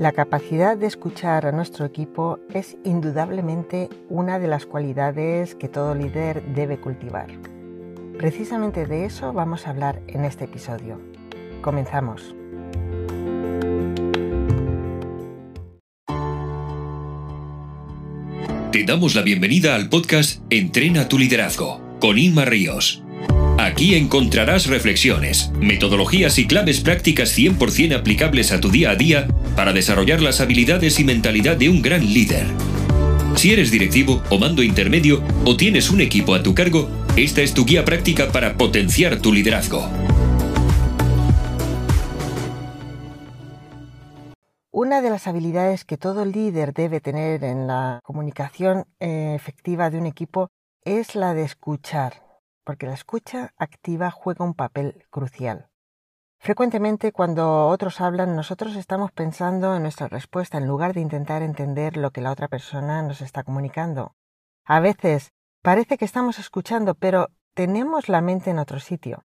La capacidad de escuchar a nuestro equipo es indudablemente una de las cualidades que todo líder debe cultivar. Precisamente de eso vamos a hablar en este episodio. Comenzamos. Te damos la bienvenida al podcast Entrena tu liderazgo con Inma Ríos. Aquí encontrarás reflexiones, metodologías y claves prácticas 100% aplicables a tu día a día para desarrollar las habilidades y mentalidad de un gran líder. Si eres directivo o mando intermedio o tienes un equipo a tu cargo, esta es tu guía práctica para potenciar tu liderazgo. Una de las habilidades que todo líder debe tener en la comunicación eh, efectiva de un equipo es la de escuchar porque la escucha activa juega un papel crucial. Frecuentemente cuando otros hablan nosotros estamos pensando en nuestra respuesta en lugar de intentar entender lo que la otra persona nos está comunicando. A veces parece que estamos escuchando, pero tenemos la mente en otro sitio.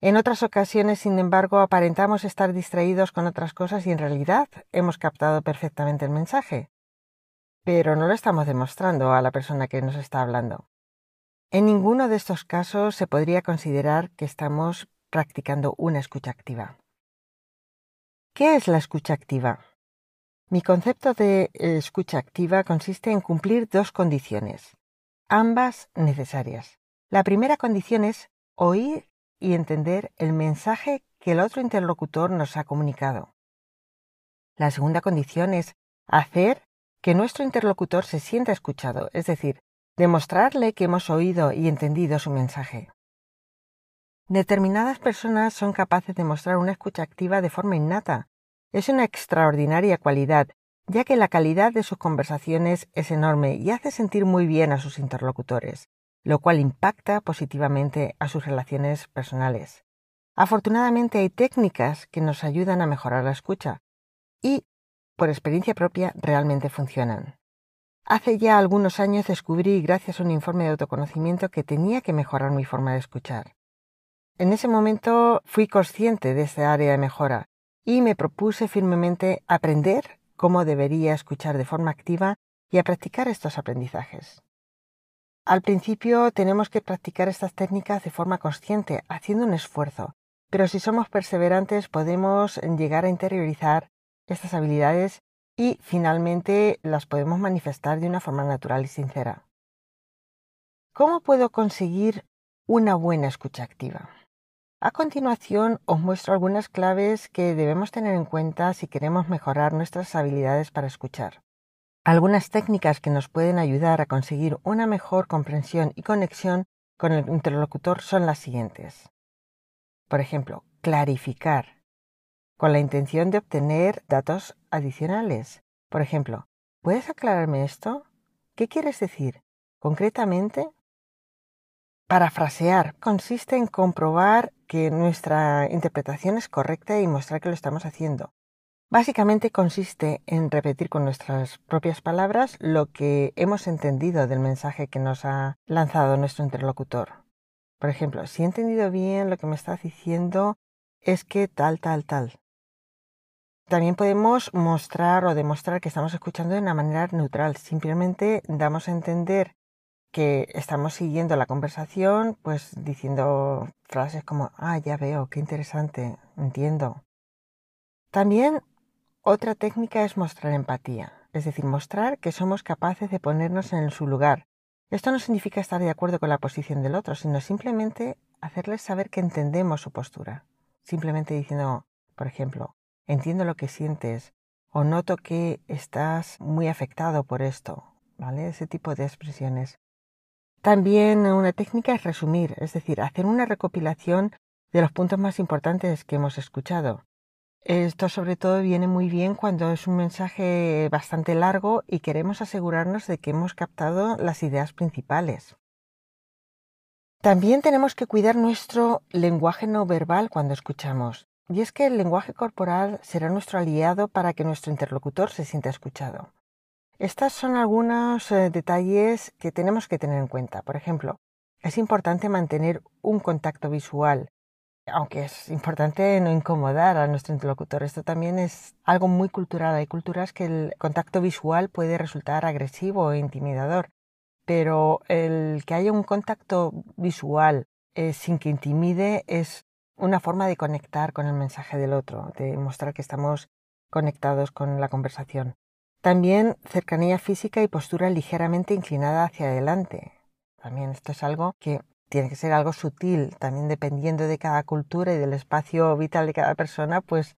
En otras ocasiones, sin embargo, aparentamos estar distraídos con otras cosas y en realidad hemos captado perfectamente el mensaje. Pero no lo estamos demostrando a la persona que nos está hablando. En ninguno de estos casos se podría considerar que estamos practicando una escucha activa. ¿Qué es la escucha activa? Mi concepto de escucha activa consiste en cumplir dos condiciones, ambas necesarias. La primera condición es oír y entender el mensaje que el otro interlocutor nos ha comunicado. La segunda condición es hacer que nuestro interlocutor se sienta escuchado, es decir, demostrarle que hemos oído y entendido su mensaje. Determinadas personas son capaces de mostrar una escucha activa de forma innata. Es una extraordinaria cualidad, ya que la calidad de sus conversaciones es enorme y hace sentir muy bien a sus interlocutores, lo cual impacta positivamente a sus relaciones personales. Afortunadamente hay técnicas que nos ayudan a mejorar la escucha y, por experiencia propia, realmente funcionan. Hace ya algunos años descubrí, gracias a un informe de autoconocimiento, que tenía que mejorar mi forma de escuchar. En ese momento fui consciente de esta área de mejora y me propuse firmemente aprender cómo debería escuchar de forma activa y a practicar estos aprendizajes. Al principio tenemos que practicar estas técnicas de forma consciente, haciendo un esfuerzo, pero si somos perseverantes podemos llegar a interiorizar estas habilidades y finalmente las podemos manifestar de una forma natural y sincera. ¿Cómo puedo conseguir una buena escucha activa? A continuación os muestro algunas claves que debemos tener en cuenta si queremos mejorar nuestras habilidades para escuchar. Algunas técnicas que nos pueden ayudar a conseguir una mejor comprensión y conexión con el interlocutor son las siguientes. Por ejemplo, clarificar con la intención de obtener datos adicionales. Por ejemplo, ¿puedes aclararme esto? ¿Qué quieres decir? Concretamente, parafrasear consiste en comprobar que nuestra interpretación es correcta y mostrar que lo estamos haciendo. Básicamente consiste en repetir con nuestras propias palabras lo que hemos entendido del mensaje que nos ha lanzado nuestro interlocutor. Por ejemplo, si he entendido bien lo que me estás diciendo es que tal, tal, tal. También podemos mostrar o demostrar que estamos escuchando de una manera neutral. Simplemente damos a entender que estamos siguiendo la conversación, pues diciendo frases como, ah, ya veo, qué interesante, entiendo. También otra técnica es mostrar empatía, es decir, mostrar que somos capaces de ponernos en su lugar. Esto no significa estar de acuerdo con la posición del otro, sino simplemente hacerles saber que entendemos su postura. Simplemente diciendo, por ejemplo, entiendo lo que sientes o noto que estás muy afectado por esto, ¿vale? Ese tipo de expresiones. También una técnica es resumir, es decir, hacer una recopilación de los puntos más importantes que hemos escuchado. Esto sobre todo viene muy bien cuando es un mensaje bastante largo y queremos asegurarnos de que hemos captado las ideas principales. También tenemos que cuidar nuestro lenguaje no verbal cuando escuchamos. Y es que el lenguaje corporal será nuestro aliado para que nuestro interlocutor se sienta escuchado. Estos son algunos eh, detalles que tenemos que tener en cuenta. Por ejemplo, es importante mantener un contacto visual. aunque es importante no incomodar a nuestro interlocutor, esto también es algo muy cultural. Hay culturas que el contacto visual puede resultar agresivo e intimidador, pero el que haya un contacto visual eh, sin que intimide es una forma de conectar con el mensaje del otro, de mostrar que estamos conectados con la conversación. También cercanía física y postura ligeramente inclinada hacia adelante. También esto es algo que tiene que ser algo sutil, también dependiendo de cada cultura y del espacio vital de cada persona, pues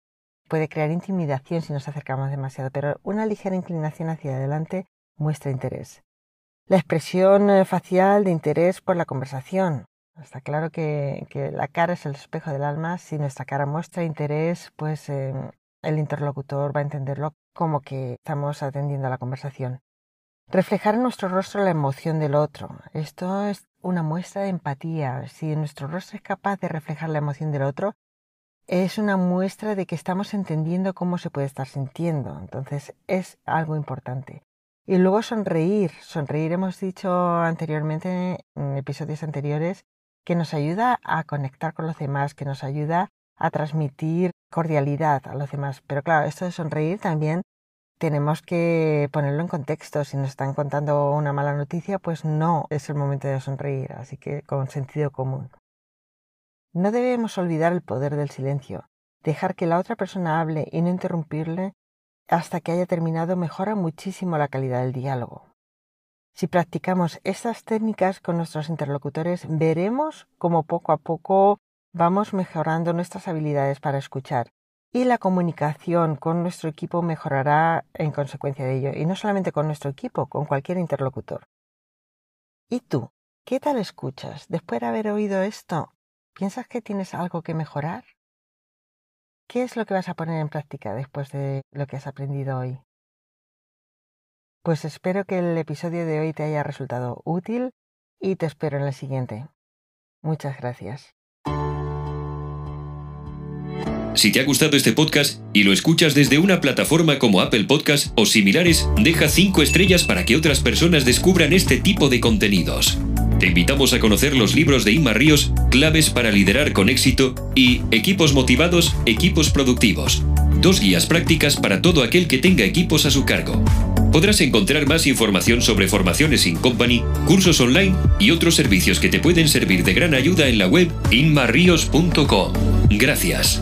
puede crear intimidación si nos acercamos demasiado, pero una ligera inclinación hacia adelante muestra interés. La expresión eh, facial de interés por la conversación. Está claro que, la cara es el espejo del alma. Si nuestra cara muestra interés, pues em, el interlocutor va a entenderlo como que estamos atendiendo a la conversación. Reflejar en nuestro rostro la emoción del otro. Esto es una muestra de empatía. Si nuestro rostro es capaz de reflejar la emoción del otro, es una muestra de que estamos entendiendo cómo se puede estar sintiendo. Entonces es algo importante. Y luego sonreír. Sonreír hemos dicho anteriormente, en episodios anteriores, que nos ayuda a conectar con los demás, que nos ayuda a transmitir cordialidad a los demás. Pero claro, esto de sonreír también tenemos que ponerlo en contexto. Si nos están contando una mala noticia, pues no es el momento de sonreír, así que con sentido común. No debemos olvidar el poder del silencio. Dejar que la otra persona hable y no interrumpirle hasta que haya terminado mejora muchísimo la calidad del diálogo. Si practicamos estas técnicas con nuestros interlocutores, veremos cómo poco a poco vamos mejorando nuestras habilidades para escuchar y la comunicación con nuestro equipo mejorará en consecuencia de ello, y no solamente con nuestro equipo, con cualquier interlocutor. ¿Y tú? ¿Qué tal escuchas? Después de haber oído esto, ¿piensas que tienes algo que mejorar? ¿Qué es lo que vas a poner en práctica después de lo que has aprendido hoy? Pues espero que el episodio de hoy te haya resultado útil y te espero en el siguiente. Muchas gracias. Si te ha gustado este podcast y lo escuchas desde una plataforma como Apple Podcast o similares, deja 5 estrellas para que otras personas descubran este tipo de contenidos. Te invitamos a conocer los libros de Inma Ríos, Claves para liderar con éxito y Equipos motivados, equipos productivos. Dos guías prácticas para todo aquel que tenga equipos a su cargo. Podrás encontrar más información sobre formaciones in company, cursos online y otros servicios que te pueden servir de gran ayuda en la web inmarrios.com. Gracias.